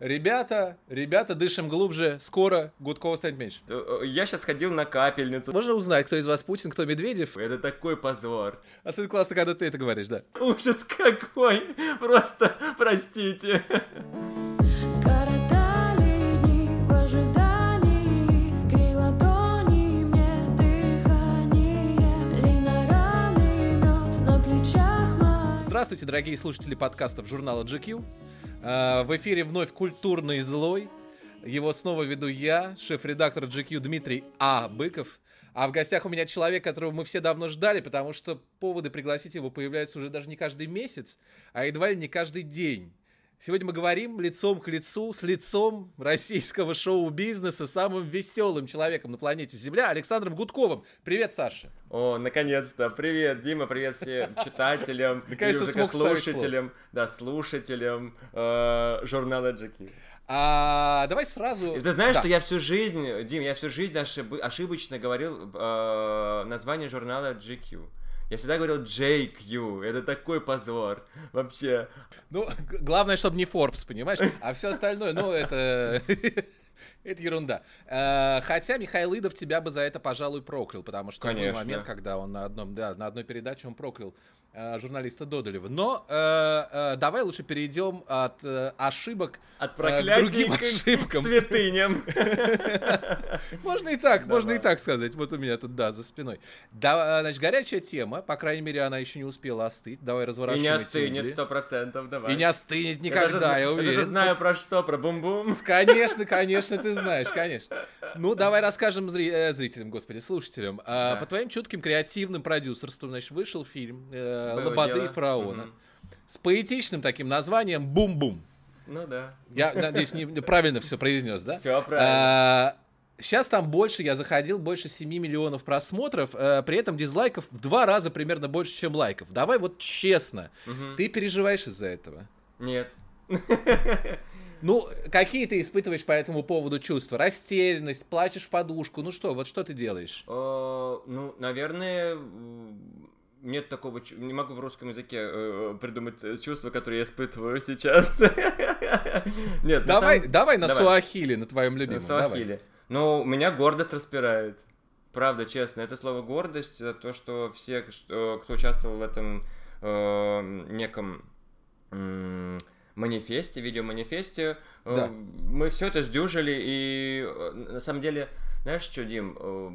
Ребята, ребята, дышим глубже. Скоро Гудкова станет меньше. Э, Я сейчас ходил на капельницу. Можно узнать, кто из вас Путин, кто Медведев? Это такой позор. Особенно классно, когда ты это говоришь, да. Ужас какой! Просто простите. Здравствуйте, дорогие слушатели подкастов журнала GQ. А, В эфире вновь культурный злой. Его снова веду я, шеф-редактор GQ Дмитрий А. Быков. А в гостях у меня человек, которого мы все давно ждали, потому что поводы пригласить его появляются уже даже не каждый месяц, а едва ли не каждый день. Сегодня мы говорим лицом к лицу с лицом российского шоу-бизнеса, самым веселым человеком на планете Земля, Александром Гудковым. Привет, Саша. О, наконец-то. Привет, Дима, привет всем читателям, слушателям, да, слушателям э, журнала GQ. А давай сразу... Ты знаешь, Да. что я всю жизнь, Дим, я всю жизнь ошиб- ошибочно говорил э, название журнала GQ. Я всегда говорил JQ, это такой позор. Вообще, Ну, главное, чтобы не Forbes, понимаешь? А все остальное, ну, это... Это ерунда. Э, Хотя Михаил Идов тебя бы за это, пожалуй, проклял, потому что был Конечно. момент, когда он на одном, да, на одной передаче он проклял журналиста Додолева. Но э, э, давай лучше перейдем от э, ошибок от э, к другим к, к ошибкам. святыням. Можно и так, можно и так сказать. Вот у меня тут, да, за спиной. Да, э, значит, горячая тема, по крайней мере, она еще не успела остыть. Давай И разворачиваем не эти остынет сто процентов, давай. И не остынет Я никогда, я уверен. даже знаю про что, про бум-бум. Конечно, конечно, ты знаешь, конечно. Ну, давай расскажем э, зрителям, господи, слушателям. По твоим чутким креативным продюсерством, значит, вышел фильм э, Было «Лободы дело. и фараона» Мгм. с поэтичным таким названием «Бум-бум». Ну да. Я надеюсь, не, правильно все произнес, да? Все правильно. Сейчас там больше, я заходил, больше 7 миллионов просмотров, э, при этом дизлайков в два раза примерно больше, чем лайков. Давай вот честно, Мгм. ты переживаешь из-за этого? Нет. Ну, какие ты испытываешь по этому поводу чувства? Растерянность, плачешь в подушку, ну что, вот что ты делаешь? Э, Ну, наверное, нет такого... Не могу в русском языке э, придумать э, чувство, которое я испытываю сейчас. Нет, Давай, самом- давай на давай. суахили, на твоем На любимом. давай. суахили. Ну, меня гордость распирает. Правда, честно. Это слово гордость, за то, что все, что- кто участвовал в этом э, неком м, манифесте, видеоманифесте, э, Да. мы все это сдюжили, и э, на самом деле, знаешь что, Дим, э,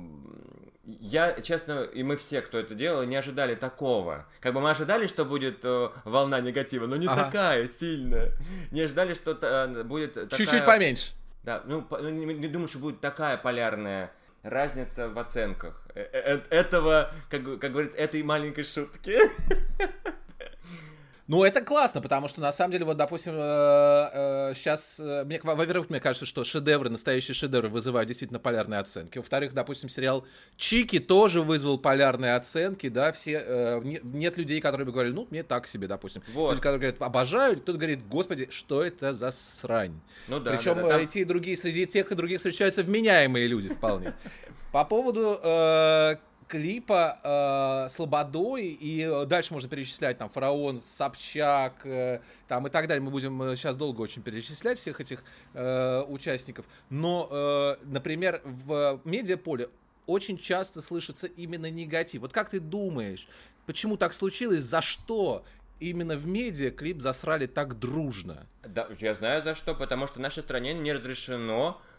я, честно, и мы все, кто это делал, не ожидали такого. Как бы мы ожидали, что будет э, волна негатива, но не Ага. такая сильная. Не ожидали, что э, будет такая... Чуть-чуть поменьше. Да, ну, по- ну, не, не думаю, что будет такая полярная разница в оценках э- э- этого, как, как говорится, этой маленькой шутки. Ну, это классно, потому что, на самом деле, вот, допустим, сейчас, мне, во-первых, мне кажется, что шедевры, настоящие шедевры вызывают действительно полярные оценки. Во-вторых, допустим, сериал «Чики» тоже вызвал полярные оценки, да, все, э, не- нет людей, которые бы говорили, ну, мне так себе, допустим. Вот. Люди, которые говорят, обожаю, кто-то говорит, господи, что это за срань? Ну да, Причем да, да, там- эти и другие, среди тех и других встречаются вменяемые люди вполне. По поводу э, клипа э, с Лободой, и э, дальше можно перечислять, там, Фараон, Собчак, э, там, и так далее. Мы будем сейчас долго очень перечислять всех этих э, участников. Но, э, например, в медиаполе очень часто слышится именно негатив. Вот как ты думаешь, почему так случилось, за что именно в медиа клип засрали так дружно? Да, я знаю за что, потому что в нашей стране не разрешено э,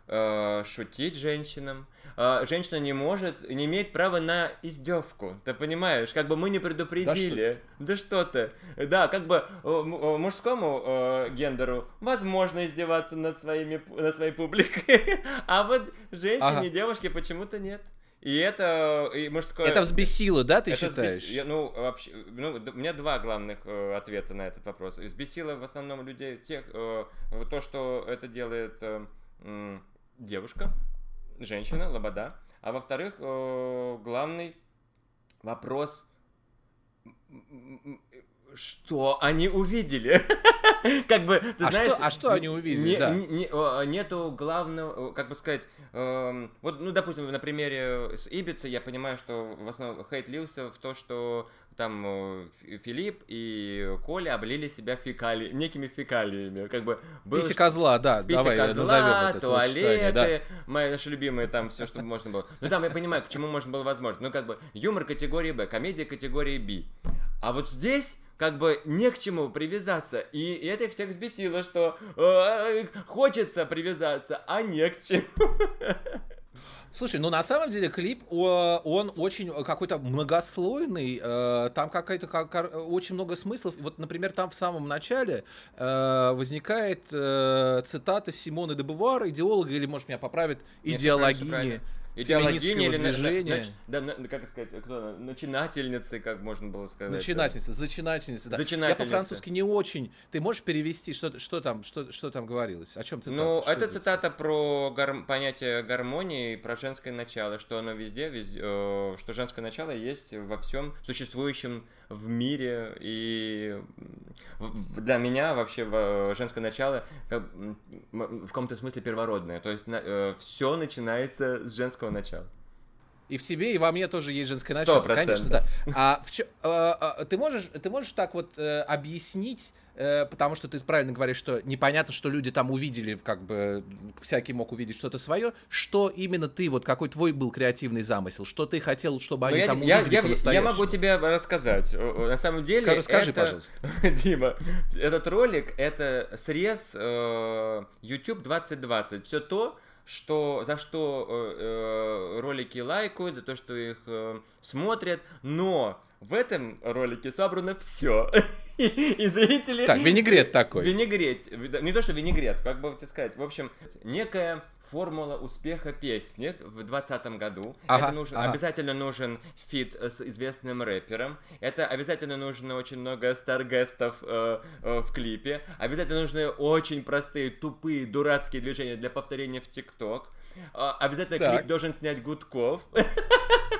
шутить женщинам. Э, женщина не может, не имеет права на издевку. Ты понимаешь? Как бы мы не предупредили. Да что, ты? Да, как бы э, э, мужскому э, гендеру возможно издеваться над, своими, над своей публикой, а вот женщине, Ага. девушке почему-то нет. И это и мужское... Это взбесило, да, ты Это считаешь? взбес- я- ну, вообще, ну, у меня два главных э, ответа на этот вопрос. Взбесило в основном людей тех, э, то, что это делает э, м, девушка, женщина, лобода. А во-вторых, э, главный вопрос, что они увидели? Как бы, ты А знаешь... что- а что они увидели, не- да. не- нету главного, как бы сказать, эм, вот, ну, допустим, на примере с Ибицы я понимаю, что в основном хейт лился в то, что там э, Ф- Филипп и Коля облили себя фекали... некими фекалиями. Как бы было Писи козла, да, Пися давай козла, назовем это туалеты, да. мои наши любимые там все, что можно было. Ну там я понимаю, к чему можно было возможно. Ну как бы юмор категории Б, комедия категории Б. А вот здесь как бы не к чему привязаться. И это всех взбесило, что э, хочется привязаться, а не к чему. Слушай, ну на самом деле клип, он очень какой-то многослойный, э, там какая-то как- кар- очень много смыслов. Вот, например, там в самом начале э, возникает э, цитата Симоны де Бувар, идеолога, или, может, меня поправит, Нет, идеологини. или на- на- движения. нач- да, на- как сказать, кто начинательницы, как можно было сказать. Начинательница, зачинательница, да. Я Зачинательница. по-французски не очень. Ты можешь перевести, что, что там, что, что там говорилось? О чем цитата? Ну, Что это идет? цитата про гар- понятие гармонии, про женское начало, что оно везде, везде э, что женское начало есть во всем существующем в мире, и для меня вообще женское начало как, в каком-то смысле первородное, то есть все начинается с женского начала. И в тебе, и во мне тоже есть женское начало. процентов. Конечно, да. А в а, а, ты можешь, ты можешь так вот э, объяснить, э, потому что ты правильно говоришь, что непонятно, что люди там увидели, как бы всякий мог увидеть что-то свое, что именно ты, вот какой твой был креативный замысел, что ты хотел, чтобы Ну, они я, там я- увидели я- я могу тебе рассказать. На самом деле, Ска- Расскажи, это- пожалуйста. Дима, этот ролик это срез э, YouTube 2020. Все то, что за что э, э, ролики лайкают, за то, что их э, смотрят, но в этом ролике собрано все. И зрители... Так, винегрет такой. Винегрет. Не то, что винегрет, как бы тебе сказать. В общем, некая формула успеха песни в 2020 году. Ага, Это нужен, ага. обязательно нужен feat с известным рэпером. Это обязательно нужно очень много star guest ов э, э, в клипе. Обязательно нужны очень простые, тупые, дурацкие движения для повторения в ТикТок. А, Обязательно Так. клип должен снять Гудков.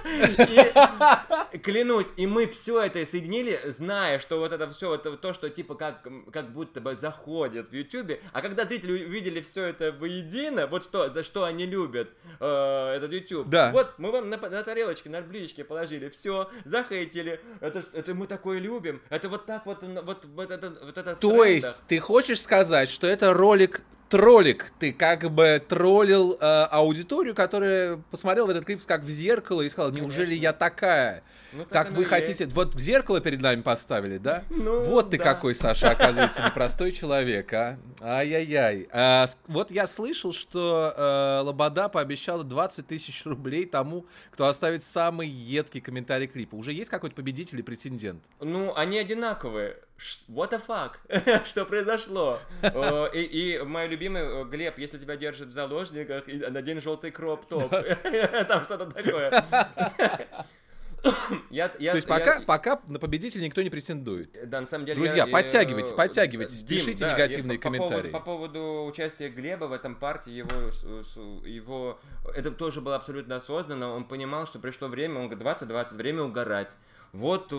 И клянусь, и мы все это соединили, зная, что вот это все, это то, что типа как, как будто бы заходит в Ютубе, а когда зрители увидели все это воедино, вот что, за что они любят э, этот YouTube, Да. вот мы вам на, на тарелочке, на блюдечке положили, все, захейтили, это, это мы такое любим, это вот так вот, вот, вот это, вот это То есть, ты хочешь сказать, что это ролик троллик? Ты как бы троллил э, аудиторию, которая посмотрела в этот клип как в зеркало и сказала, неужели Конечно. я такая? Ну, так вы хотите... есть. Вот зеркало перед нами поставили, да? Ну, вот ты да. какой, Саша, оказывается, непростой человек, а? Ай-яй-яй. А, вот я слышал, что э, Лобода пообещала 20 тысяч рублей тому, кто оставит самый едкий комментарий клипа. Уже есть какой-то победитель и претендент? Ну, они одинаковые. What the fuck? Что произошло? Э, И, и мой любимый э, Глеб, если тебя держат в заложниках, и надень желтый кроп-топ. Там что-то такое. Я, я, То есть я- пока, пока на победителя никто не претендует. Да, на самом деле... Друзья, я, э, подтягивайтесь, подтягивайтесь, Дим, пишите да, негативные и по- по поводу- комментарии. По поводу, участия Глеба в этом парте, его, его... Это тоже было абсолютно осознанно. Он понимал, что пришло время, он говорит, 20-20, время угорать. Вот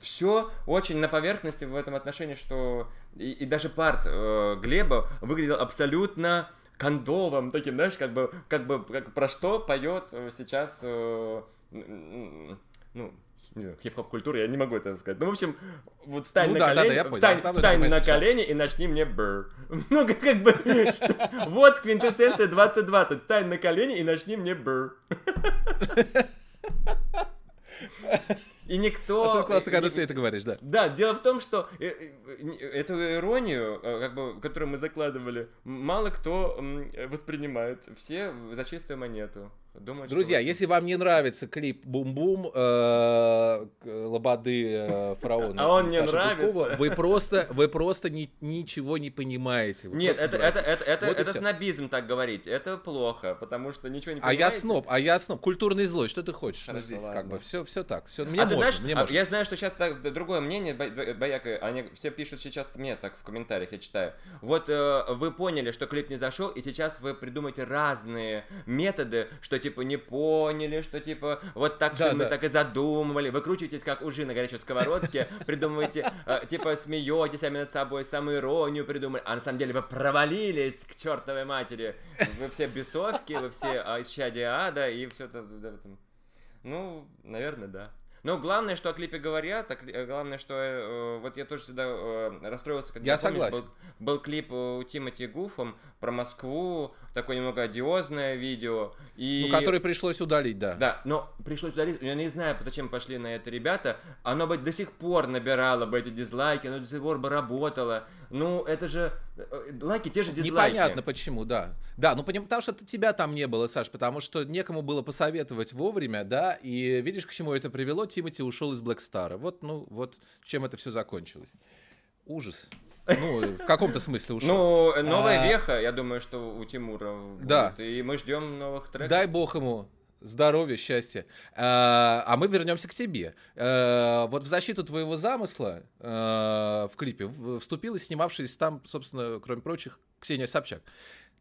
все очень на поверхности в этом отношении, что и, и даже парт э, Глеба выглядел абсолютно кондовым, таким, знаешь, как бы, как бы, как про что поет э, сейчас, э, ну, хип-хоп культура, я не могу это сказать. Ну, в общем, вот встань Ну на да, да, да, колени, я понял. встань, встань на да. колени и начни мне бр. Ну, как, как бы, что- вот квинтэссенция 2020. Встань на колени и начни мне бр. И никто... Особенно классно, когда ты это говоришь, да. да, дело в том, что э, э, эту иронию, э, как бы, которую мы закладывали, мало кто воспринимает. Все за чистую монету. Думают, что Друзья, вот- если вам не нравится клип «Бум-бум» э, к- Лободы э, фараона, А он не Саши нравится. Вы просто, вы просто ни- ничего не понимаете. Вы Нет, это, это, это, это, Вот это снобизм так говорить. Это плохо, потому что ничего не А я понимаете. сноб, а я сноб. Культурный злой, что ты хочешь? Ну, Хорошо, здесь ладно. как бы все, все так. Все, мне а ты можно, знаешь, мне а можно. я знаю, что сейчас так, другое мнение, Бо- Бо- Бояка, они все пишут сейчас мне так в комментариях, я читаю. Вот э, вы поняли, что клип не зашел, и сейчас вы придумаете разные методы, что типа не поняли, что типа вот так Да, мы да. так и задумывали. Вы крутитесь как ужи на горячей сковородке, придумываете, э, типа смеетесь сами над собой, самую иронию придумали, а на самом деле вы провалились к чертовой матери. Вы все бесовки, вы все а, исчадия ада, и все это в этом. Ну, наверное, да. Но главное, что о клипе говорят, а э, главное, что э, вот я тоже всегда э, расстроился, когда Я помнишь, согласен. Был, был клип э, у Тимати Гуфом про Москву, такое немного одиозное видео. И... Ну, который пришлось удалить, да. Да, но пришлось удалить. Я не знаю, зачем пошли на это ребята. Оно бы до сих пор набирало бы эти дизлайки, оно до сих пор бы работало. Ну, это же... э, Лайки, те же дизлайки. Непонятно почему, да. Да, ну потому что тебя там не было, Саш, потому что некому было посоветовать вовремя, да, и видишь, к чему это привело, Тимати ушел из Black Star. Вот, ну, вот чем это все закончилось. Ужас. Ну, в каком-то смысле ушел. Ну, новая А. веха, я думаю, что у Тимура будет. Да. И мы ждем новых треков. Дай бог ему здоровья, счастья. А, а мы вернемся к тебе. А, вот в защиту твоего замысла а, в клипе вступила снимавшаяся там, собственно, кроме прочих, Ксения Собчак.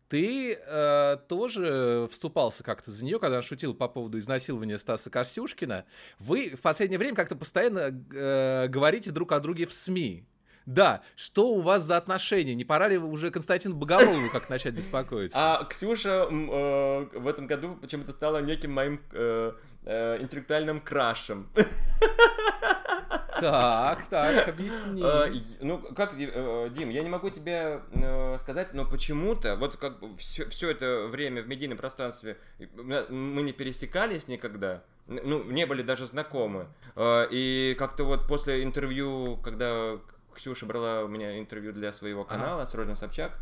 Ты э, тоже вступался как-то за нее, когда она шутила по поводу изнасилования Стаса Костюшкина. Вы в последнее время как-то постоянно э, говорите друг о друге в СМИ. Да, что у вас за отношения? Не пора ли уже Константину Богомолову как начать беспокоиться? А Ксюша э, в этом году почему-то стала неким моим э, э, интеллектуальным крашем. Так, так, объясни. И- Ну, как, Дим, я не могу тебе сказать, но почему-то, вот как все, все это время в медийном пространстве мы не пересекались никогда, ну, не были даже знакомы. Э, И как-то вот после интервью, когда Ксюша брала у меня интервью для своего канала с Родиной Собчак,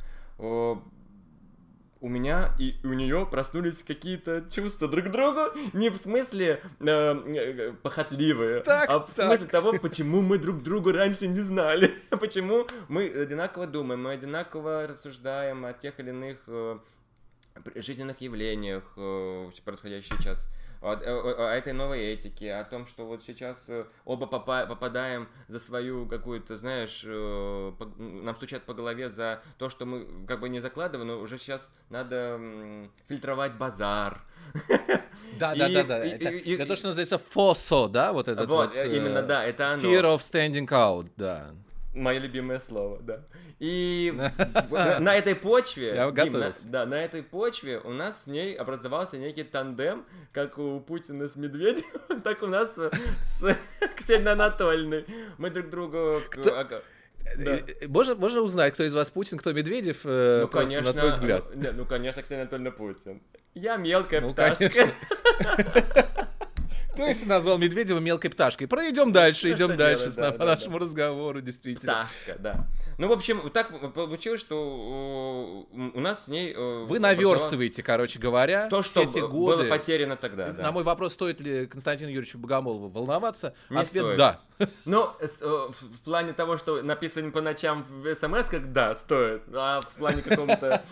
у меня и у нее проснулись какие-то чувства друг к другу, не в смысле э, э, похотливые, Так, а в так. смысле того, почему мы друг друга раньше не знали, почему мы одинаково думаем, мы одинаково рассуждаем о тех или иных э, жизненных явлениях, э, происходящих сейчас, о, о- о этой новой этике, о том, что вот сейчас э, оба попа- попадаем за свою какую-то, знаешь, э, по- нам стучат по голове за то, что мы как бы не закладываем, но уже сейчас надо фильтровать базар. Да, да, да, да. Это, то, что называется фосо, да, вот этот вот, э, э, именно, да, это оно. Fear of standing out, да. Мое любимое слово, да. И в- на, этой почве, Я готовился. да, на этой почве у нас с ней образовался некий тандем, как у Путина с Медведевым, так у нас э, с Ксенией Анатольевной. Мы друг другу... Да. Э, э, Можно, можно узнать, кто из вас Путин, кто Медведев, э, Ну, просто конечно, на твой взгляд? э, не, ну, конечно, Ксения Анатольевна Путин. Я мелкая Ну, пташка. То есть назвал Медведева мелкой пташкой. Пройдем дальше, Ну, идем дальше делать, с- да, по нашему разговору, действительно. Пташка, да. Ну, в общем, так получилось, что э, у нас с ней... э, Вы наверстываете, короче говоря, То, что было потеряно тогда, да. На мой вопрос, стоит ли Константину Юрьевичу Богомолову волноваться, ответ да. Ну, э, в плане того, что написано по ночам в смс, как да, стоит. А в плане какого-то,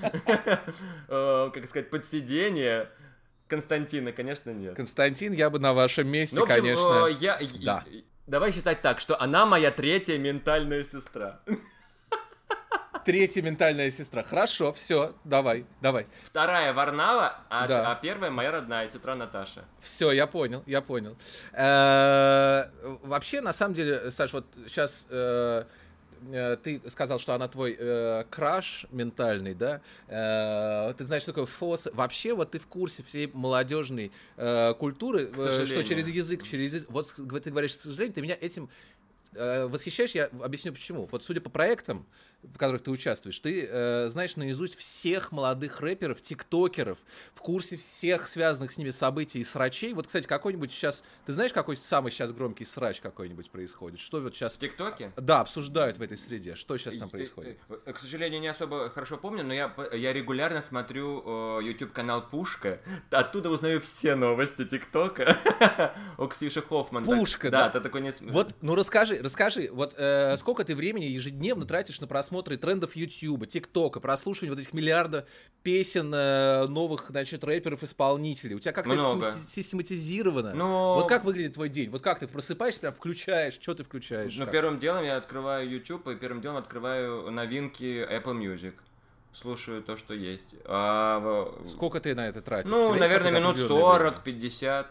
как сказать, подсидения Константина, конечно, нет. Константин, я бы на вашем месте, Ну, в общем, конечно. э, я... да. Давай считать так, что она моя третья ментальная сестра. Третья ментальная сестра. Хорошо, все, давай, давай. Вторая Варнава, а, Да. а первая моя родная сестра Наташа. Все, я понял, я понял. Э, Вообще, на самом деле, Саш, вот сейчас ты сказал, что она твой э, краш ментальный, да? Э, Ты знаешь, что такое фос. Вообще, вот ты в курсе всей молодежной э, культуры, э, что через язык, через. Вот ты говоришь, к сожалению, ты меня этим э, восхищаешь, я объясню почему. Вот судя по проектам, в которых ты участвуешь, ты э, знаешь наизусть всех молодых рэперов, тиктокеров, в курсе всех связанных с ними событий и срачей. Вот, кстати, какой-нибудь сейчас... Ты знаешь, какой самый сейчас громкий срач какой-нибудь происходит? Что вот сейчас... В ТикТоке? Да, обсуждают в этой среде. Что сейчас там И- происходит? э, э, К сожалению, не особо хорошо помню, но я, я регулярно смотрю YouTube канал Пушка. Оттуда узнаю все новости ТикТока. У Ксюши Хоффман. так- Пушка, да? да? ты такой не... Вот, ну расскажи, расскажи, вот э, сколько ты времени ежедневно тратишь на просмотры трендов Ютьюба, ТикТока, прослушивание вот этих миллиарда песен э, новых, значит, рэперов-исполнителей? У тебя как-то это систематизировано? Но... Вот как выглядит твой день? Вот как ты просыпаешься, прям включаешь, что ты включаешь? Ну, Как? первым делом я открываю YouTube, и первым делом открываю новинки Apple Music. Слушаю то, что есть. А, Сколько ты на это тратишь? Ну, наверное, минут определенное время? 40-50.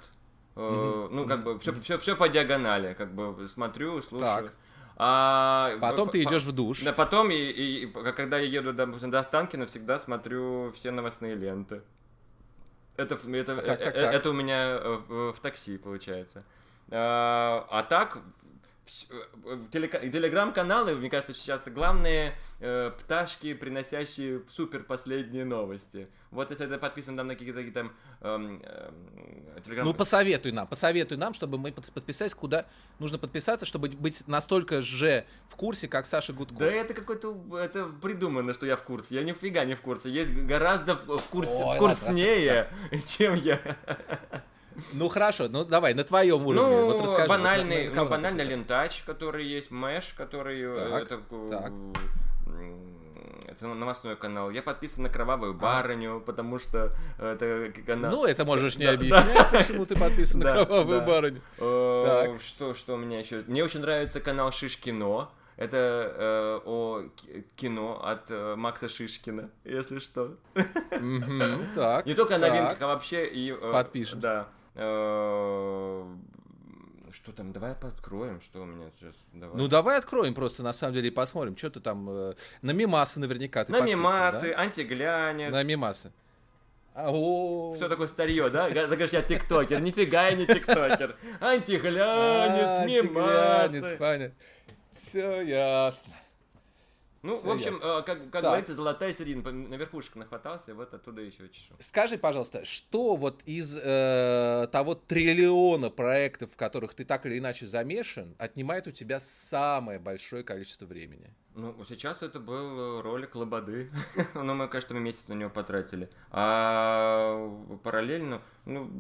Э, Мгм. Ну, как бы, все, все, все по диагонали, как бы смотрю, слушаю. Так. А, Потом ты идешь в душ. Да, потом, и, и- когда я еду допустим, до Останкина, всегда смотрю все новостные ленты. Это, это, Так, так, э, так. это у меня э, в, в такси получается. А, а так, э, телеграм-каналы, мне кажется, сейчас главные э, пташки, приносящие супер последние новости. Вот если ты подписан там на какие-то такие там эм, эм, телеграм... Ну, посоветуй нам, посоветуй нам, чтобы мы под- подписались, куда нужно подписаться, чтобы быть настолько же в курсе, как Саша Гудков. Да это какой-то, это придумано, что я в курсе. Я нифига не в курсе. Есть гораздо в в курсе, Ой, вкуснее, чем я. Ну, хорошо, ну, давай, на твоем уровне. Ну, вот расскажи. вот банальный, на- на ну, кого банальный лентач, который есть, Мэш, который э, Так, это, э, так. это новостной канал. Я подписан на Кровавую Барыню, потому что это канал. А. Ну, это можешь не Да, объяснять, почему ты подписан на Да, кровавую да. барыню. Так. Что, что у меня еще? Мне очень нравится канал Шишкино. Это э, о ки- кино от э, Макса Шишкина, если что. Мгм, Так. Не только о новинках, а вообще и... э, Подпишемся. Да. Э, Что там, давай подкроем, что у меня сейчас, давай. Ну, давай откроем просто, на самом деле, и посмотрим, что ты там... э, На мимасы наверняка ты На мимасы, да? антиглянец. На мимасы. А. Все такое старье, да? Ты говоришь, я тиктокер. Нифига я не тиктокер. Антиглянец, А, антиглянец, мимасы. понятно. Все ясно. Ну, Всё в общем, э, как, как говорится, золотая середина. На верхушку нахватался, и вот оттуда еще чешу. Скажи, пожалуйста, что вот из э, того триллиона проектов, в которых ты так или иначе замешан, отнимает у тебя самое большое количество времени? Ну, сейчас это был э, ролик Лободы. Но мы, кажется, мы месяц на него потратили. А параллельно, ну,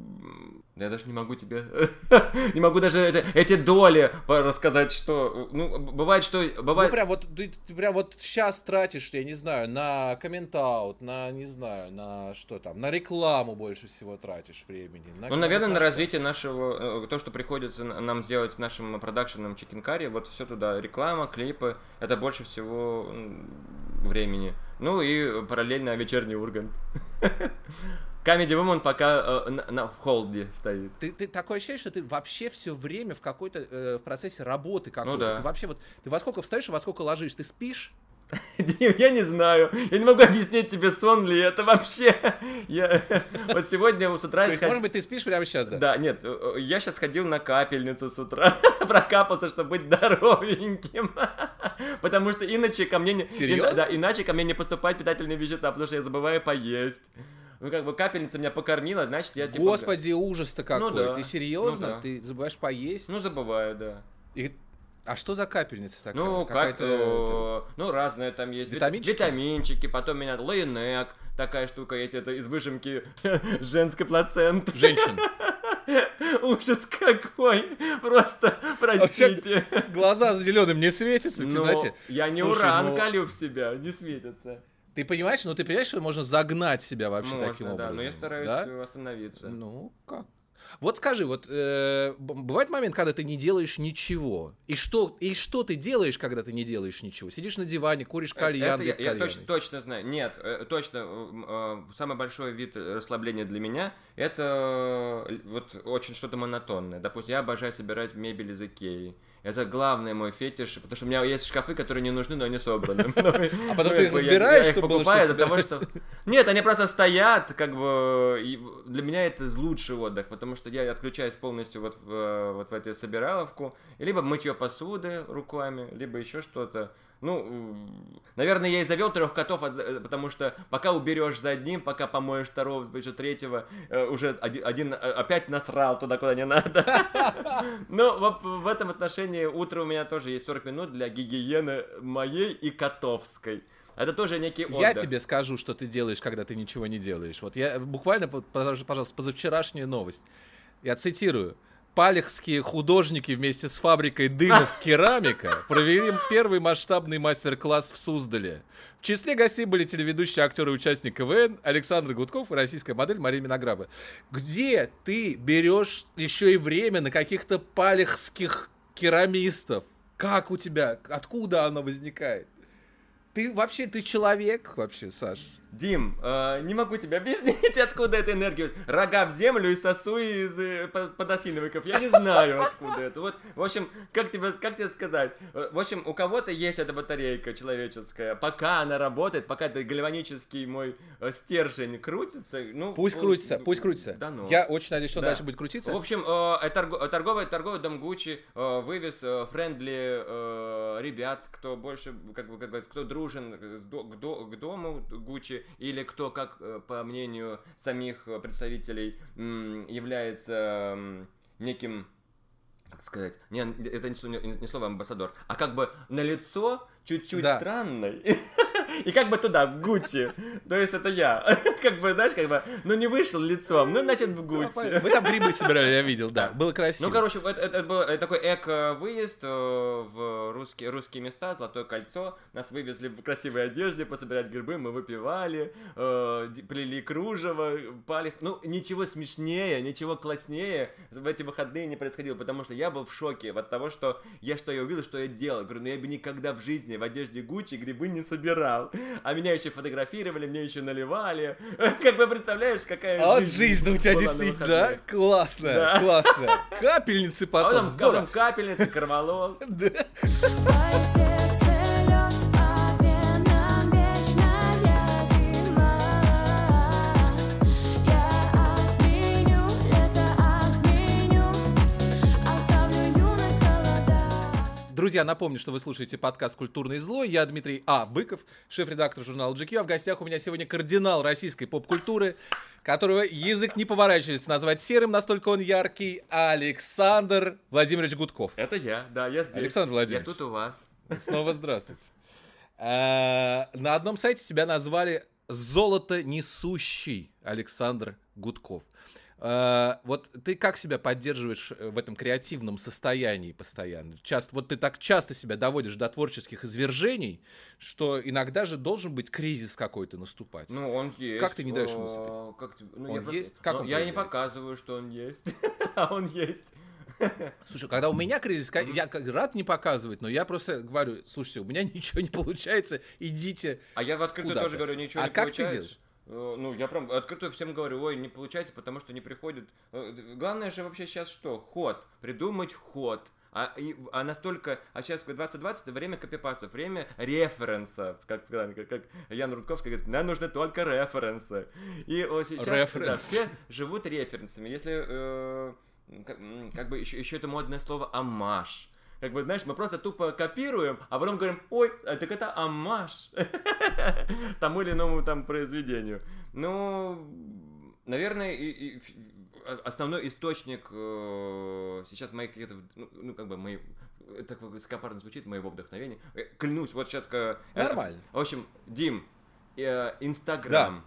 я даже не могу тебе... не могу даже это- эти доли рассказать, что... Ну, бывает, что... Ну, Бывает... прям вот ты, ты прям вот сейчас тратишь, я не знаю, на коммент-аут, на, не знаю, на что там, на рекламу больше всего тратишь времени. Ну, наверное, на развитие нашего, э, то, что приходится нам сделать нашим продакшеном Curry, вот все туда, реклама, клипы, это больше всего времени. Ну и параллельно вечерний Ургант. Comedy Woman пока э, на, на- холде стоит. Ты, ты такое ощущение, что ты вообще все время в какой-то э, в процессе работы какой-то. да. Ты вообще вот ты во сколько встаешь и во сколько ложишь? Ты спишь? Дим, я не знаю, я не могу объяснить тебе, сон ли это вообще. Я вот сегодня с утра... То есть, сход- может быть, ты спишь прямо сейчас, да? Да, нет, э, э, я сейчас ходил на капельницу с утра, прокапался, чтобы быть здоровеньким. Потому что иначе ко мне не... Серьезно? Да, иначе ко мне не поступают питательные вещества, потому что я забываю поесть. Ну, как бы капельница меня покормила, значит, я типа... Господи, ужас-то какой. да, Ты серьезно? ну да. Ты забываешь поесть? Ну, забываю, да. И- А что за капельница такая? Ну, как... Какая-то, э, Ну, разные там есть. Вит- Витаминчики? Витаминчики, потом меня лейнек, такая штука есть, это из выжимки женской плаценты. Женщин. Ужас какой! Просто, простите. Глаза зеленым не светятся в Ну, темноте. я не Слушай, уран ну- колю в себя, не светится. Ты понимаешь, ну ты понимаешь, что можно загнать себя вообще Можно, таким да, образом? но я стараюсь да? э, остановиться. Ну, как? Вот скажи, вот э, бывает момент, когда ты не делаешь ничего. И что, и что ты делаешь, когда ты не делаешь ничего? Сидишь на диване, куришь Это- кальян, это я, я точно, точно знаю. Нет, э, точно. э, э, Самый большой вид расслабления для меня это э, вот очень что-то монотонное. Допустим, я обожаю собирать мебель из Икеи. Это главный мой фетиш, потому что у меня есть шкафы, которые не нужны, но они собраны. А потом ты их разбираешь, чтобы было покупаю для того, что... Нет, они просто стоят, как бы... Для меня это лучший отдых, потому что я отключаюсь полностью вот в, э, вот в эту собираловку. Либо мытье посуды руками, либо еще что-то. Ну, наверное, я и завел трех котов, от- э, потому что пока уберешь за одним, пока помоешь второго, еще третьего, э, уже один, один, э, опять насрал туда, куда не надо. Ну, в, этом отношении утро у меня тоже есть 40 минут для гигиены моей и котовской. Это тоже некий отдых. Я тебе скажу, что ты делаешь, когда ты ничего не делаешь. Вот я буквально, пожалуйста, позавчерашняя новость. Я цитирую. Палехские художники вместе с фабрикой дымов керамика провели первый масштабный мастер-класс в Суздале. В числе гостей были телеведущие актеры и участник КВН Александр Гудков и российская модель Мария Минограба. Где ты берешь еще и время на каких-то палехских керамистов? Как у тебя? Откуда оно возникает? Ты вообще, ты человек вообще, Саш? Дим, э, не могу тебе объяснить, откуда эта энергия. Рога в землю и сосу из э, по- подосиновиков. Я не знаю, откуда это. Вот, в общем, как тебе, как тебе сказать? Э, В общем, у кого-то есть эта батарейка человеческая. Пока она работает, пока этот гальванический мой э, стержень крутится, ну... Пусть он- крутится, пусть крутится. Да ну. Я очень надеюсь, что Да. дальше будет крутиться. В общем, э, э, э, торговый, торговый дом Гуччи э, вывез э, friendly э, ребят, кто больше, как бы, как говорится, кто дружен к, до- к дому Гуччи, или кто, как э, по мнению самих э, представителей, является неким как сказать, не, это не, не- не слово амбассадор, а как бы на лицо чуть-чуть Да. странной. И как бы туда, в Гуччи. То есть это я. Как бы, знаешь, как бы, ну не вышел лицом, ну значит в Гуччи. Вы там грибы собирали, я видел, да. Было красиво. Ну, короче, это, это был такой эко-выезд э, в русские, русские места, Золотое кольцо. Нас вывезли в красивой одежде пособирать грибы, мы выпивали, э, плели кружево, пали... Ну, ничего смешнее, ничего класснее в эти выходные не происходило, потому что я был в шоке от того, что я что я увидел, что я делал. Говорю, ну я бы никогда в жизни в одежде Гуччи грибы не собирал. А меня еще фотографировали, мне еще наливали. Как бы представляешь, какая А вот жизнь жизнь у тебя действительно, да? Классная, Да. классная. Капельницы А потом, потом, здорово. потом капельницы, карвалол. Да. Друзья, напомню, что вы слушаете подкаст «Культурный злой». Я Дмитрий А. Быков, шеф-редактор журнала GQ. А в гостях у меня сегодня кардинал российской поп-культуры, которого язык не поворачивается назвать серым, настолько он яркий, Александр Владимирович Гудков. Это я, да, я здесь. Александр Владимирович. Я тут у вас. Снова здравствуйте. А, На одном сайте тебя назвали «Золото несущий» Александр Гудков. А, Вот ты как себя поддерживаешь э, в этом креативном состоянии постоянно? Часто, вот ты так часто себя доводишь до творческих извержений, что иногда же должен быть кризис какой-то наступать. Ну, он есть. Как ты не даешь ему Э, наступить? Как, ну, Он я просто- есть? Как ну, он Я не показываю, что он есть. А он есть. Слушай, когда у меня кризис, я как- рад не показывать, но я просто говорю, слушайте, у меня ничего не получается, идите. А я в открытую тоже говорю, ничего А не как ты получается. делаешь? Э, Ну, я прям открытую всем говорю, ой, не получается, потому что не приходит. Э, Главное же вообще сейчас что? Ход. Придумать ход. А, и- а настолько, а сейчас 2020 это время копипастов, время референсов, как, как, как Ян Рудковский говорит, нам нужны только референсы. И вот сейчас да, все живут референсами. Если э, как, как бы еще, еще это модное слово амаш. Как бы, знаешь, мы просто тупо копируем, а потом говорим, ой, а так это амаш тому или иному там произведению. Ну, наверное, и, и о- основной источник э, сейчас моих каких-то, ну, ну, как бы мои, так высокопарно звучит, моего вдохновения. Э, Клянусь, вот сейчас... э, Нормально. В общем, Дим, э, Инстаграм.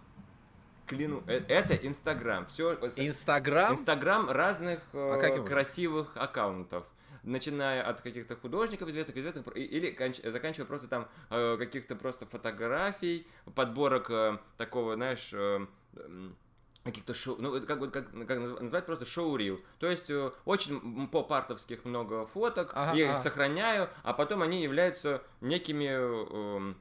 Клянусь, э, это Инстаграм. Все, Инстаграм? Инстаграм разных э, А каким? красивых аккаунтов. Начиная от каких-то художников известных, известных, или конч- заканчивая просто там э, каких-то просто фотографий, подборок э, такого, знаешь, э, каких-то шоу, ну, как, как, как наз- назвать просто шоу-рил. То есть э, очень поп-артовских много фоток, Ага, я их ага. сохраняю, а потом они являются некими эм,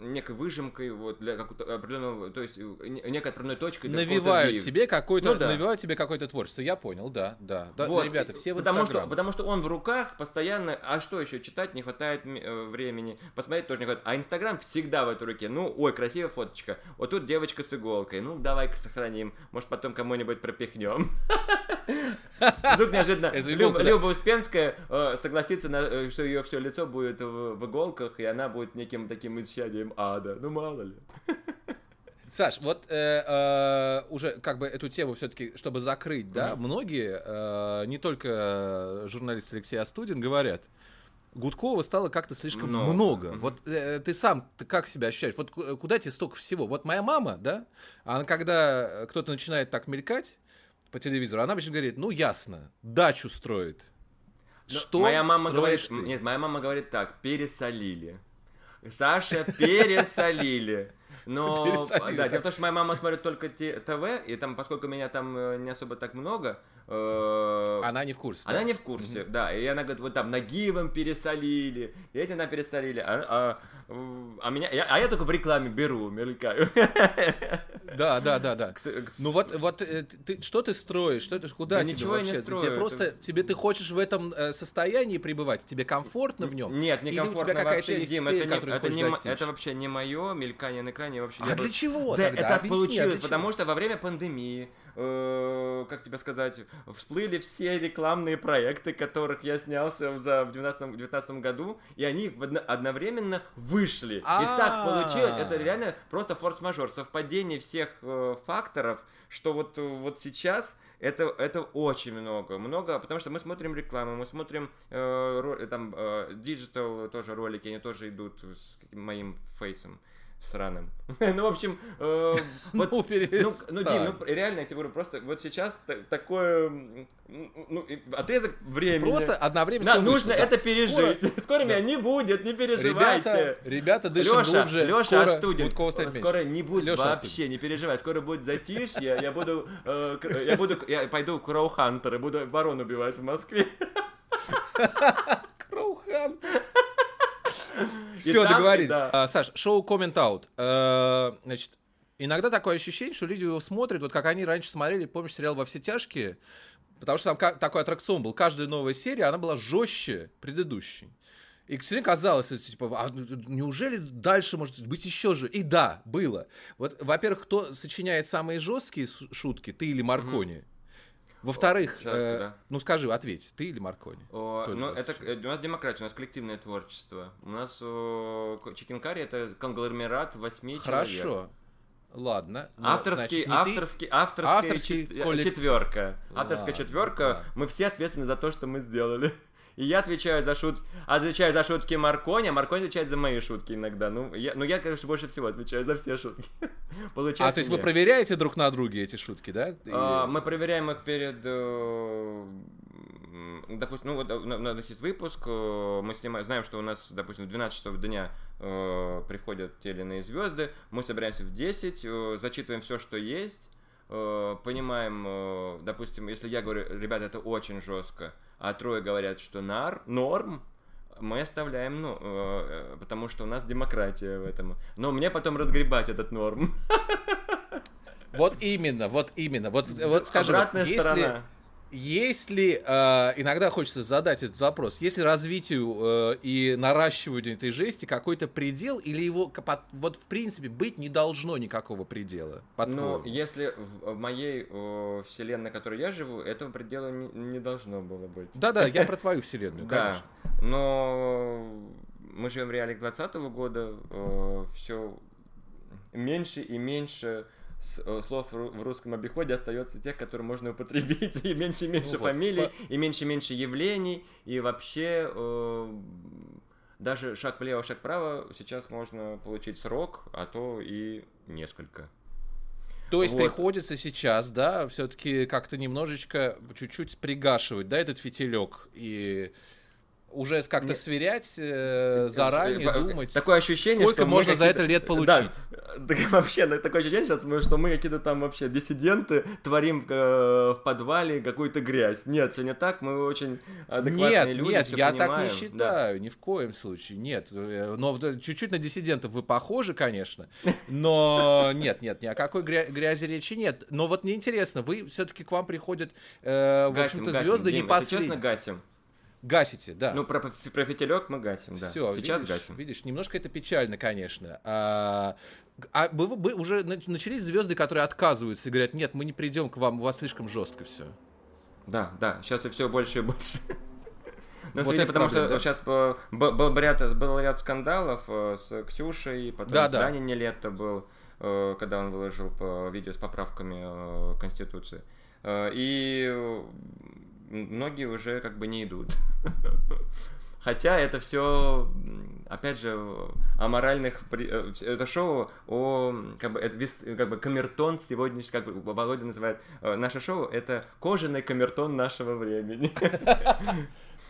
некой выжимкой вот для какого-то определенного, то есть э, не- некой отправной точкой вея. тебе какое-то, Ну да. навевают тебе какое-то творчество. Я понял, да, да. да Вот, ребята, все в потому что, потому что он в руках постоянно, а что еще читать не хватает э, времени, посмотреть тоже не хватает. А Инстаграм всегда в этой руке. Ну, ой, красивая фоточка. Вот тут девочка с иголкой. Ну, давай-ка сохраним. Может, потом кому-нибудь пропихнем. Вдруг неожиданно. Люба Успенская э, согласится, на, что ее все лицо будет в, иголках, и она будет неким таким исчадием ада. Ну, мало ли. Саш, вот э, э, уже как бы эту тему все-таки, чтобы закрыть, да, Мгм. многие, э, не только э, журналист Алексей Астудин, говорят, Гудкова стало как-то слишком много. Много. Мгм. Вот э, ты сам, ты как себя ощущаешь? Вот ку- куда тебе столько всего? Вот моя мама, да, она когда кто-то начинает так мелькать по телевизору, она обычно говорит, ну ясно, дачу строит. Ну, Что моя мама говорит, ты? нет, моя мама говорит так, пересолили. Саша, пересолили. Но, да, дело в том, что моя мама смотрит только ТВ, и там, поскольку меня там э, не особо так много, э, Она не в курсе. Она не в курсе, да. И она говорит, вот там Нагиевым пересолили, и этим там пересолили. А, а, а меня, а я только в рекламе беру, мелькаю. Да, да, да, да. Ну вот, вот э, ты, что ты строишь? Что ты, куда Да тебе ничего я не вообще? строю, Тебе просто, тебе ты хочешь в этом состоянии пребывать? Тебе комфортно в нем? Нет, не комфортно вообще, Дим, это, не, это, не это вообще не мое мелькание на экране вообще. А я бы- для чего Да, тогда? это так а получилось, потому что во время пандемии, э, как тебе сказать, всплыли все рекламные проекты, которых я снялся в, за, в 19, 19 году, и они одно- одновременно вышли. И так А. получилось, это реально просто форс-мажор, совпадение всех э, факторов, что вот, э, вот сейчас это, это очень много. Много, потому что мы смотрим рекламу, мы смотрим э, ро- там э, digital тоже ролики, они тоже идут с моим face ом сраным. ну, в общем, э, вот, Ну, ну, ну, Дим, ну, реально, я тебе говорю, просто вот сейчас та- такое, ну, отрезок времени. Просто одновременно нужно вышло, да. это пережить. Скоро, меня не будет, не переживайте. Ребята, ребята, дышим Леша, глубже. Леша скоро остудит. Скоро не будет вообще, не переживай. Скоро будет затишье. Я буду, э, к- я буду, я пойду Кроухантер и буду ворон убивать в Москве. Кроухан. Все, договорились. да. А, Саш, шоу Comment Out. Э, Значит, иногда такое ощущение, что люди его смотрят, вот как они раньше смотрели, помнишь, сериал «Во все тяжкие», потому что там такой аттракцион был. Каждая новая серия, она была жестче предыдущей. И все казалось, типа, а неужели дальше может быть еще же? И да, было. Вот, во-первых, кто сочиняет самые жесткие шутки, ты или Маркони? Во-вторых, э, да. ну скажи, ответь, ты или Маркони? О, ну, это, э, у нас демократия, у нас коллективное творчество. У нас Чикен Карри это конгломерат восьми человек. Хорошо. Ладно. Ну, Авторский, значит, не ты. авторский, Авторский чет- четверка. Авторская четверка. Мы все ответственны за то, что мы сделали. И я отвечаю за шутки, отвечаю за шутки Маркони, а Маркони отвечает за мои шутки иногда. Ну, я, ну, я, конечно, больше всего отвечаю за все шутки. Получается А, то есть вы проверяете друг на друге эти шутки, да? А, мы проверяем их перед, э, допустим, ну вот э, на- на- значит, выпуск, э, мы снимаем, знаем, что у нас, допустим, в 12 часов дня э, приходят те или иные звезды, мы собираемся в 10, э, зачитываем все, что есть, э, понимаем, э, допустим, если я говорю, ребята, это очень жестко, а трое говорят, что нар, норм, мы оставляем, ну, э, э, потому что у нас демократия в этом. Но мне потом разгребать этот норм. Вот именно, вот именно. Вот, вот скажи, вот Обратная если, сторона. Если э, иногда хочется задать этот вопрос, если развитию э, и наращиванию этой жести какой-то предел, или его вот в принципе быть не должно никакого предела, Ну, если в, моей о, вселенной, в которой я живу, этого предела не, не должно было быть. Да-да, я про твою вселенную, Да, конечно. но мы живем в реалиях 2020 года, все меньше и меньше э, слов ру- в русском обиходе остается тех, которые можно употребить, и меньше и меньше Ну вот, фамилий, по- и меньше и меньше явлений, и вообще э, даже шаг влево, шаг вправо сейчас можно получить срок, а то и несколько. То есть Вот. приходится сейчас, да, все-таки как-то немножечко, чуть-чуть пригашивать, да, этот фитилек и уже как-то Не- сверять э, заранее, Э, думать. Такое ощущение, сколько что можно за это лет Да, получить. так вообще, да, такое ощущение сейчас, что мы какие-то там вообще диссиденты, творим э, в подвале какую-то грязь. Нет, все не так, мы очень адекватные Нет, люди, нет, я так понимаем. не Да. считаю, ни в коем случае, нет. Э, Но чуть-чуть на диссидентов вы похожи, конечно, но нет, нет, ни о какой гря- грязи речи нет. Но вот мне интересно, вы все-таки к вам приходят, э, в общем-то, звезды не последние. честно, гасим. Гасите, да. Ну, про, про фитилек мы гасим, да. Все, Сейчас видишь, гасим. видишь, немножко это печально, конечно. А, а вы, вы уже на- начались звезды, которые отказываются и говорят, нет, мы не придем к вам, у вас слишком жестко все. Да, да, сейчас и все больше и больше. Ну, Вот это потому проблема, что да? сейчас был, ряд, был ряд скандалов э, с Ксюшей, потом Да, с да. Даней Нелетто был, э, когда он выложил по видео с поправками э, Конституции. Э, И э, многие уже как бы не идут. Хотя это все, опять же, о моральных... э, Это шоу о... Как бы, это как бы камертон сегодняшний, как Володя называет э, наше шоу, это кожаный камертон нашего времени.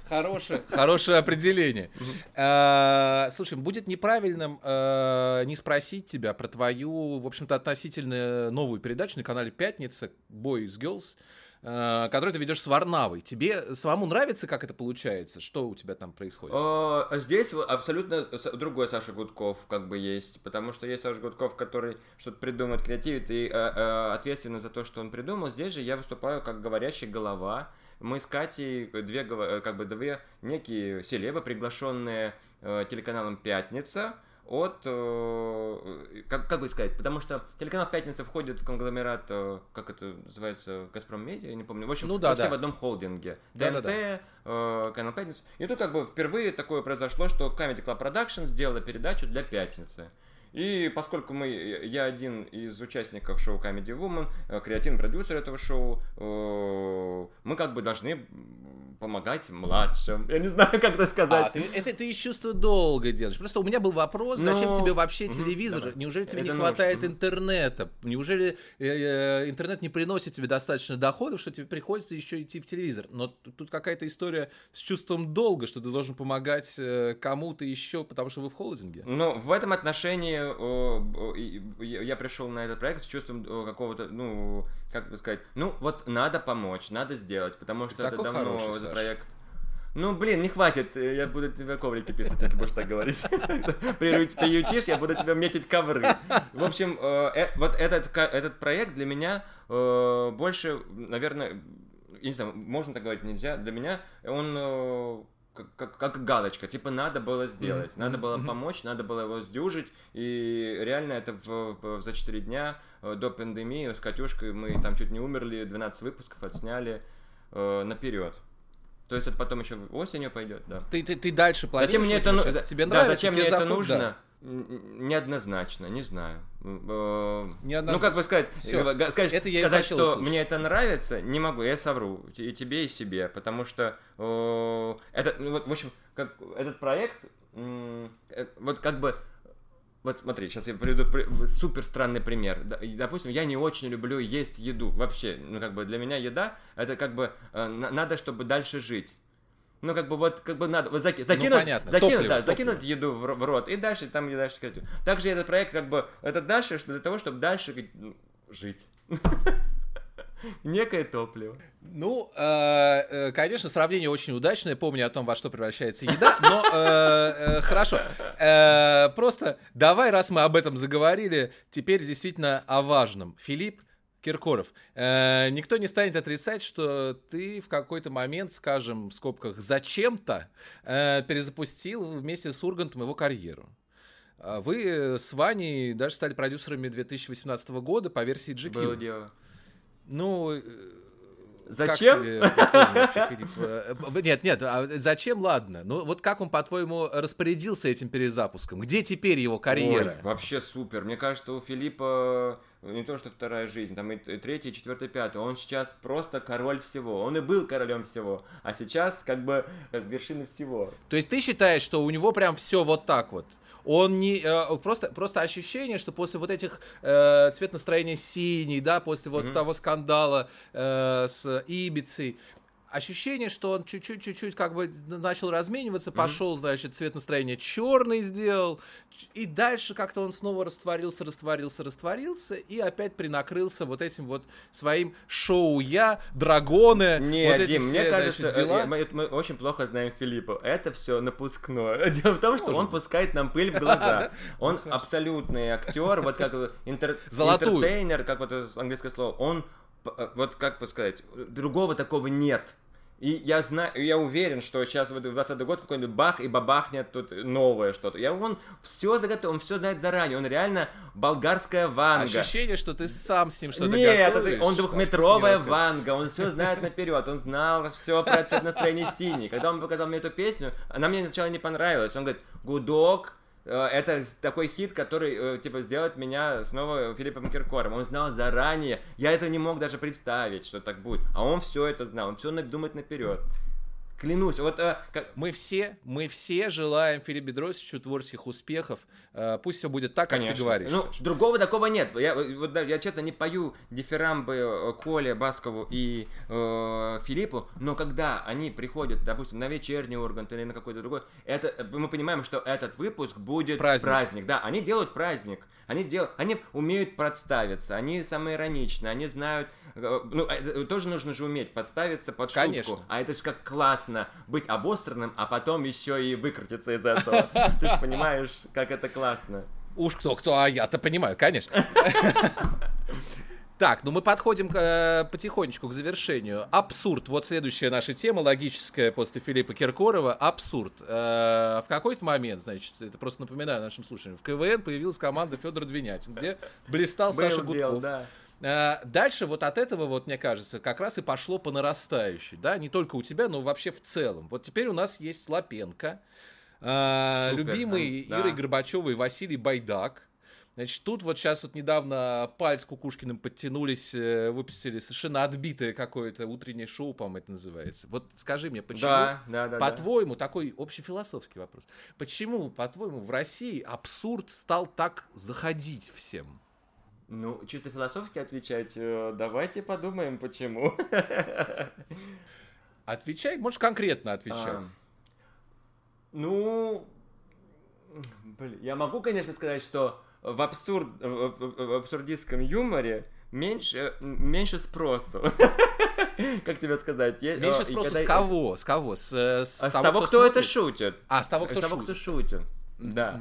Хорошее, хорошее определение. А, Слушай, будет неправильным э, не спросить тебя про твою, в общем-то, относительно новую передачу на канале «Пятница» «Boys Girls», э, которую ты ведешь с Варнавой. Тебе самому нравится, как это получается? Что у тебя там происходит? А, Здесь абсолютно другой Саша Гудков как бы есть, потому что есть Саша Гудков, который что-то придумает, креативит и э, э, ответственный за то, что он придумал. Здесь же я выступаю как говорящая голова. Мы с Катей две, как бы две некие селебы, приглашенные телеканалом «Пятница», от, э, как, как бы сказать, потому что телеканал «Пятница» входит в конгломерат, э, как это называется, «Газпром Медиа», я не помню. В общем, Ну да, все да. в одном холдинге. Да-да-да. ТНТ, э, канал «Пятница». И тут как бы впервые такое произошло, что Comedy Club Production сделала передачу для «Пятницы». И поскольку мы, я один из участников шоу Comedy Woman, э, креативный продюсер этого шоу, э, мы как бы должны помогать младшим. Я не знаю, как это А, сказать. ты, это ты из чувства долга делаешь. Просто у меня был вопрос, зачем Ну, тебе вообще телевизор? давай. Неужели тебе Это не нужно, хватает интернета? Неужели э, э, интернет не приносит тебе достаточно доходов, что тебе приходится еще идти в телевизор? Но тут какая-то история с чувством долга, что ты должен помогать э, кому-то еще, потому что вы в холдинге. Ну, в этом отношении я пришел на этот проект с чувством какого-то, ну, как бы сказать, ну, вот надо помочь, надо сделать, потому что это давно хороший, проект. Ну, блин, не хватит, э, я буду тебе коврики писать, если будешь так говорить. Приют- Приютишь, я буду тебе метить ковры. В общем, э, э, вот этот, этот проект для меня больше, наверное, не знаю, можно так говорить, нельзя, для меня он как, как, как галочка, типа надо было сделать, Мгм, надо было мгм. помочь, надо было его сдюжить, и реально это в- в- за 4 дня э, до пандемии с Катюшкой мы там чуть не умерли, 12 выпусков отсняли э, наперед. То есть это потом еще осенью пойдет, да. Ты, ты, ты дальше планируешь? Зачем мне это ну-? Тебе да, нравится? зачем Тебе мне это нужно? да. Неоднозначно, не знаю. Э, Неоднозначно. Ну, как бы сказать, Всё. э, сказать, Это я сказать, что услышать. мне это нравится, не могу, я совру. И тебе, и себе. Потому что э, это, ну, вот, в общем, как этот проект, э, вот как бы вот смотри, сейчас я приведу при- супер странный пример. Допустим, я не очень люблю есть еду. Вообще, ну как бы для меня еда это как бы э, на- надо, чтобы дальше жить. Ну, как бы вот, как бы надо, вот заки- закинуть, Ну, понятно. закинуть, Топливо, да, топливо. закинуть еду в, в рот и дальше там и дальше сказать. Также этот проект как бы это дальше для того, чтобы дальше как, ну, жить. Некое топливо. Ну, э, э, конечно, сравнение очень удачное. Помню о том, во что превращается еда. Но э, э, хорошо. Э, Просто давай, раз мы об этом заговорили, теперь действительно о важном. Филипп Киркоров. Э, Никто не станет отрицать, что ты в какой-то момент, скажем, в скобках, зачем-то э, перезапустил вместе с Ургантом его карьеру. А Вы с Ваней даже стали продюсерами 2018 года по версии GQ. Было дело. Ну, э, Зачем? как тебе, по-твоему, вообще, Филипп? Э, э, Нет, нет, а зачем, ладно. Ну, вот как он, по-твоему, распорядился этим перезапуском? Где теперь его карьера? Ой, вообще супер. Мне кажется, у Филиппа не то, что вторая жизнь, там и третья, и четвертая, пятая. Он сейчас просто король всего. Он и был королем всего. А сейчас как бы как вершина всего. То есть ты считаешь, что у него прям все вот так вот? Он не э, просто просто ощущение, что после вот этих э, цвет настроения синий, да, после вот Мгм. того скандала э, с Ибицей, ощущение, что он чуть-чуть, чуть-чуть как бы начал размениваться, пошел, значит, цвет настроения черный сделал, и дальше как-то он снова растворился, растворился, растворился, и опять принакрылся вот этим вот своим шоу я, драгоны, Не, вот эти Дим, мне все, кажется, значит, э, дела. мы, мы очень плохо знаем Филиппа. Это все напускное. Дело в том, что Может он пускает нам пыль в глаза. Он абсолютный актер, вот как интер... Интертейнер, как вот английское слово. Он, э, вот как бы сказать, другого такого нет. И я знаю, я уверен, что сейчас в 20 год какой-нибудь бах и бабахнет тут новое что-то. Я, он все заготовил, он все знает заранее. Он реально болгарская ванга. Ощущение, что ты сам с ним что-то Нет, готовишь, он Саш, двухметровая ванга, он все знает наперед, он знал все про цвет настроения синий. Когда он показал мне эту песню, она мне сначала не понравилась. Он говорит, гудок, это такой хит, который, э, типа, сделает меня снова Филиппом Киркором. Он знал заранее, я это не мог даже представить, что так будет. А он все это знал, он все думает наперед. Клянусь, вот э, как- Мы все, мы все желаем Филиппу Бедросичу творческих успехов. Э, Пусть все будет так, как ты говоришь. Ну, Саша. другого такого нет. Я, вот, да, я честно не пою дифирамбы э, Коле, Баскову и э, Филиппу, но когда они приходят, допустим, на вечерний Ургант или на какой-то другой, это, э, мы понимаем, что этот выпуск будет Праздник. Да, они делают праздник. Они, дел, они умеют подставиться, они самоироничны, они знают... э, Ну, это тоже нужно же уметь подставиться под шутку. Конечно. А это же как классно быть обостранным, а потом еще и выкрутиться из этого. Ты же понимаешь, как это классно. Уж кто-кто, а я-то понимаю, конечно. Так, ну мы подходим э, потихонечку к завершению. Абсурд. Вот следующая наша тема, логическая после Филиппа Киркорова. Абсурд. Э, в какой-то момент, значит, это просто напоминаю нашим слушателям, в КВН появилась команда Федор Двинятин, где блистал Саша Гудков. да. Э, Дальше вот от этого, вот мне кажется, как раз и пошло по нарастающей, да, не только у тебя, но вообще в целом. Вот теперь у нас есть Лапенко, э, Супер, любимый да. Ирой Горбачевой Василий Байдак. Значит, тут вот сейчас вот недавно Паль с Кукушкиным подтянулись, э, выпустили совершенно отбитое какое-то утреннее шоу, по-моему, это называется. Вот скажи мне, почему, Да, да, да. да. по-твоему, такой общефилософский вопрос, почему, по-твоему, в России абсурд стал так заходить всем? Ну, чисто философски отвечать, э, давайте подумаем, почему. Отвечай, можешь конкретно А, отвечать. Ну, блин, я могу, конечно, сказать, что в, абсурд, в, в- абсурдистском юморе меньше, меньше спросу. Как тебе сказать? Меньше э, когда- с кого? С кого? С, э, А того, кто это шутит. А, с того, С кто того, шутит. кто шутит. Да.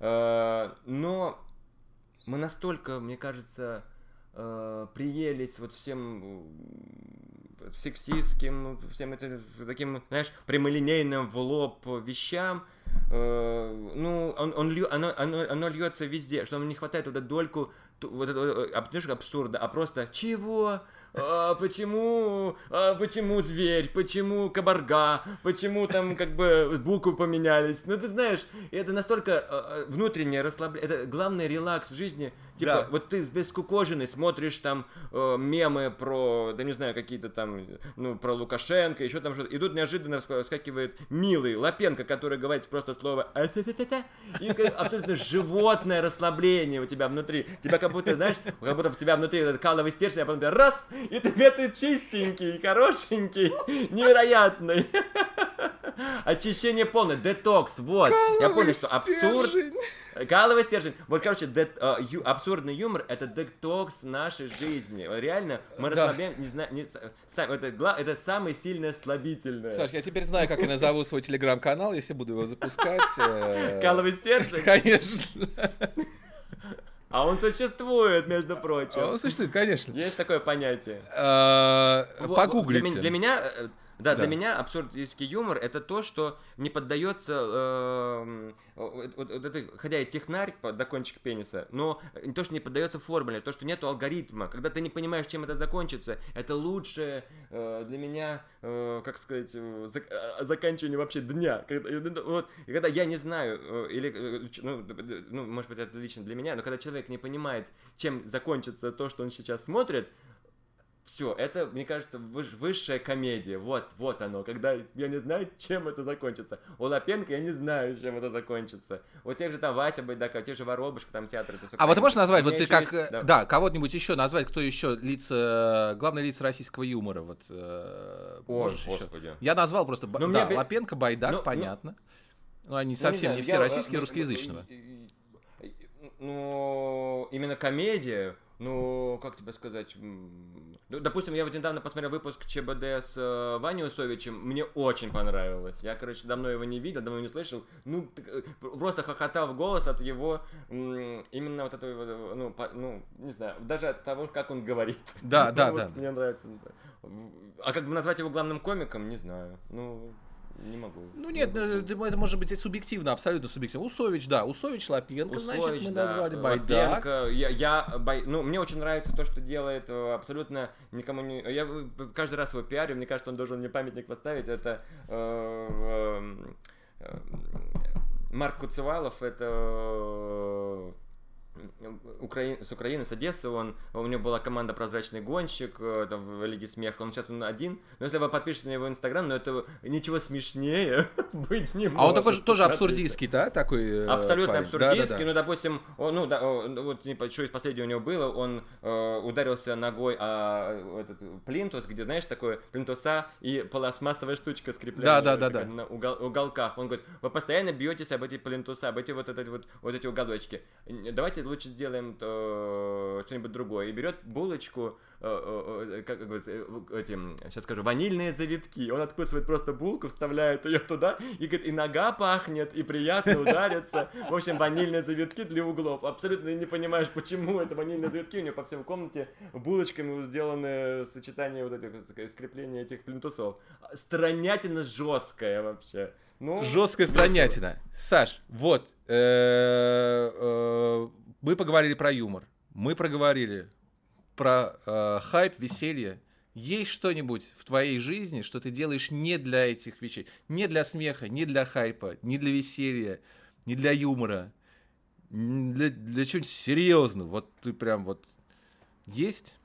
Э, Но мы настолько, мне кажется, приелись вот всем сексистским, всем этим таким, знаешь, прямолинейным в лоб вещам. Э, Ну, он, он лью- оно, оно, оно льется везде, что нам не хватает вот эту дольку вот этого, э, аб- знаешь, абсурда, а просто чего? А, почему, а, почему зверь, почему кабарга, почему там как бы буквы поменялись. Ну ты знаешь, это настолько э, э, внутреннее расслабление, это главный релакс в жизни. Типа, Да. вот ты весь скукоженный, смотришь там э, мемы про, да не знаю, какие-то там, ну, про Лукашенко, еще там что-то. И тут неожиданно ска- скакивает милый Лапенко, который говорит просто слово «а-та-та-та-та», и абсолютно животное расслабление у тебя внутри. Тебя как будто, знаешь, как будто в тебя внутри этот каловый стержень, а потом тебя раз, и тебе ты чистенький, хорошенький, невероятный. Очищение полное, детокс, вот. Я понял, что абсурд. Каловый стержень. Вот, короче, дет- э, ю- абсурдный юмор это детокс нашей жизни. Реально, мы Да. расслабляем, не знаю, не, сам- это, гла- это самое сильное слабительное. Саш, я теперь знаю, как я назову свой телеграм-канал, если буду его запускать. э, Каловый стержень. Конечно. А он существует, между прочим. Он существует, конечно. Есть такое понятие. Э, Погуглите. Для меня, э, да, Да. для меня абсурдистский юмор это то, что не поддается, эм, вот, вот- это, хотя и технарь до кончика пениса, но то, что не поддается формуле, то, что нету алгоритма. Когда ты не понимаешь, чем это закончится, это лучшее э, для меня, э, как сказать, э, зак- э, заканчивание вообще дня. Когда, э, вот, когда я не знаю, э, или, э, ну, ну, может быть, это лично для меня, но когда человек не понимает, чем закончится то, что он сейчас смотрит, все, это, мне кажется, высшая комедия. Вот, вот оно, когда я не знаю, чем это закончится. У Лапенко я не знаю, чем это закончится. У тех же там Вася Байдака, у тех же Воробушка, там театр. это А вот ты можешь назвать, вот ты как, есть- э, да. да, кого-нибудь еще назвать, кто еще лица, главные лица российского юмора, вот, э, О, можешь еще? господи. Я назвал просто, Ну, да, мне Лапенко, Байдак, Ну, ну, понятно. Ну, они Ну, не совсем знаю, не все я, э, российские, ну, русскоязычного. ну, Ну, именно комедия, ну, как тебе сказать, ну, допустим, я вот недавно посмотрел выпуск ЧБД с э, Ваней Усовичем, мне очень понравилось. Я, короче, давно его не видел, давно не слышал, ну, э, просто хохотал в голос от его, именно вот этого, вот, ну, по- ну, не знаю, даже от того, как он говорит. Да, да, вот да. Мне нравится. А как бы назвать его главным комиком, не знаю, ну, не могу. Ну нет, Не могу. это может быть субъективно, абсолютно субъективно. Усович, да, Усович, Лапенко, значит, Усович, мы да, назвали Байдак. Лапенко. Я, я бой- ну, мне очень нравится то, что делает э, абсолютно никому не... Я э, каждый раз его пиарю, мне кажется, он должен мне памятник поставить. Это э, э, э, Марк Куцевалов, это... э, Украин, с Украины, с Одессы, он, у него была команда «Прозрачный гонщик» э, там, в Лиге Смеха, он сейчас он один, но если вы подпишетесь на его инстаграм, но это ничего смешнее быть не может. А он такой же тоже абсурдистский, да, такой э, Абсолютно парень? абсурдистский, Да-да-да. ну, допустим, он, ну, да, ну, вот типа, что из последнего у него было, он э, ударился ногой о этот плинтус, где, знаешь, такое плинтуса и пластмассовая штучка скрепляется Да-да-да-да. на угол- уголках. Он говорит, вы постоянно бьетесь об эти плинтуса, об эти вот, эти вот, вот эти уголочки. Давайте лучше сделаем э, что-нибудь другое. И берет булочку, э, э, как говорится, э, этим, сейчас скажу, ванильные завитки. Он откусывает просто булку, вставляет ее туда, и говорит, и нога пахнет, и приятно удариться. В общем, ванильные завитки для углов. Абсолютно не понимаешь, почему это ванильные завитки. У него по всей комнате булочками сделаны сочетание вот этих скрепления этих плинтусов. Странятина жесткая вообще. Ну, Жесткая странятина. Саш, вот, мы поговорили про юмор, мы проговорили про э, хайп, веселье. Есть что-нибудь в твоей жизни, что ты делаешь не для этих вещей, не для смеха, не для хайпа, не для веселья, не для юмора, для, для чего-нибудь серьезного? Вот ты прям вот есть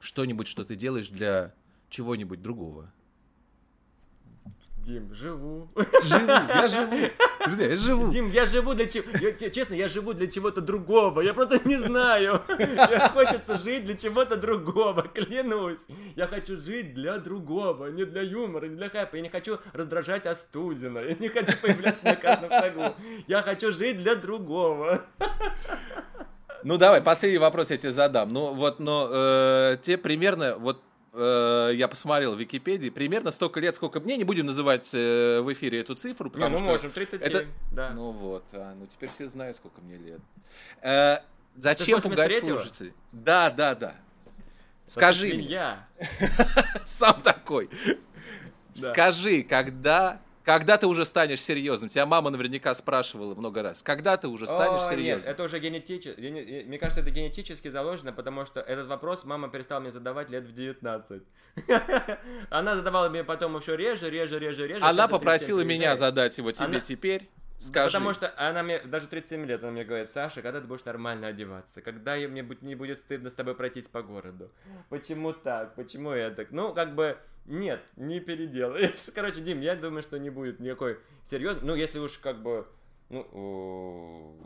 что-нибудь, что ты делаешь для чего-нибудь другого? Дим, живу. Живу, я живу. Друзья, я живу. Дим, я живу для чего? Я, те- честно, я живу для чего-то другого. Я просто не знаю. Мне хочется жить для чего-то другого, клянусь. Я хочу жить для другого, не для юмора, не для хайпа. Я не хочу раздражать Остудина. Я не хочу появляться на каждом шагу. Я хочу жить для другого. Ну давай, последний вопрос я тебе задам. Ну вот, но э, тебе примерно, вот э, я посмотрел в Википедии, примерно столько лет, сколько мне, не будем называть э, в эфире эту цифру, Не, потому ну что... можем, 37, это- да. Ну вот, а, ну теперь все знают, сколько мне лет. Э, зачем пугать 83-го? слушателей? Да, да, да. Скажи мне, Я. сам такой. Скажи, когда, когда ты уже станешь серьезным? Тебя мама наверняка спрашивала много раз. Когда ты уже станешь О, серьезным? Нет, это уже генетически. Мне кажется, это генетически заложено, потому что этот вопрос мама перестала мне задавать лет в 19. Она задавала мне потом еще реже, реже, реже, реже. Она попросила 37 меня задать его тебе теперь. Скажи. Потому что она мне, даже 37 лет, она мне говорит, Саша, когда ты будешь нормально одеваться? Когда мне будь- не будет стыдно с тобой пройтись по городу? Почему так? Почему я так? Ну, как бы, нет, не переделаешь. Короче, Дим, я думаю, что не будет никакой серьезной. Ну, если уж как бы, ну,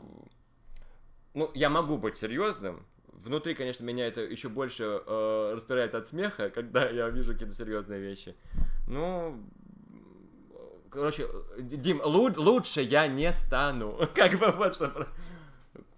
ну, я могу быть серьезным. Внутри, конечно, меня это еще больше э, распирает от смеха, когда я вижу какие-то серьезные вещи. Ну, короче, Дим, лу- лучше я не стану. Как бы вот что.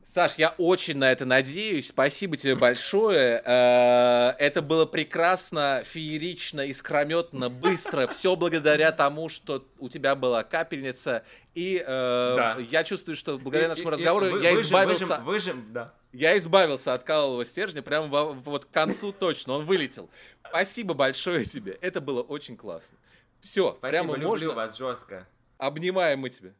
Саш, я очень на это надеюсь. Спасибо тебе большое. Э, Это было прекрасно, феерично, искрометно, быстро. Все благодаря тому, что у тебя была капельница. И э, Да. я чувствую, что благодаря И- нашему и- и разговору я выжим- избавился. выжим- выжим, да. Я избавился от калового стержня прямо во- вот к концу точно. Он вылетел. Спасибо большое тебе. Это было очень классно. Все, Спасибо, прямо люблю можно. вас жестко. Обнимаем мы тебя.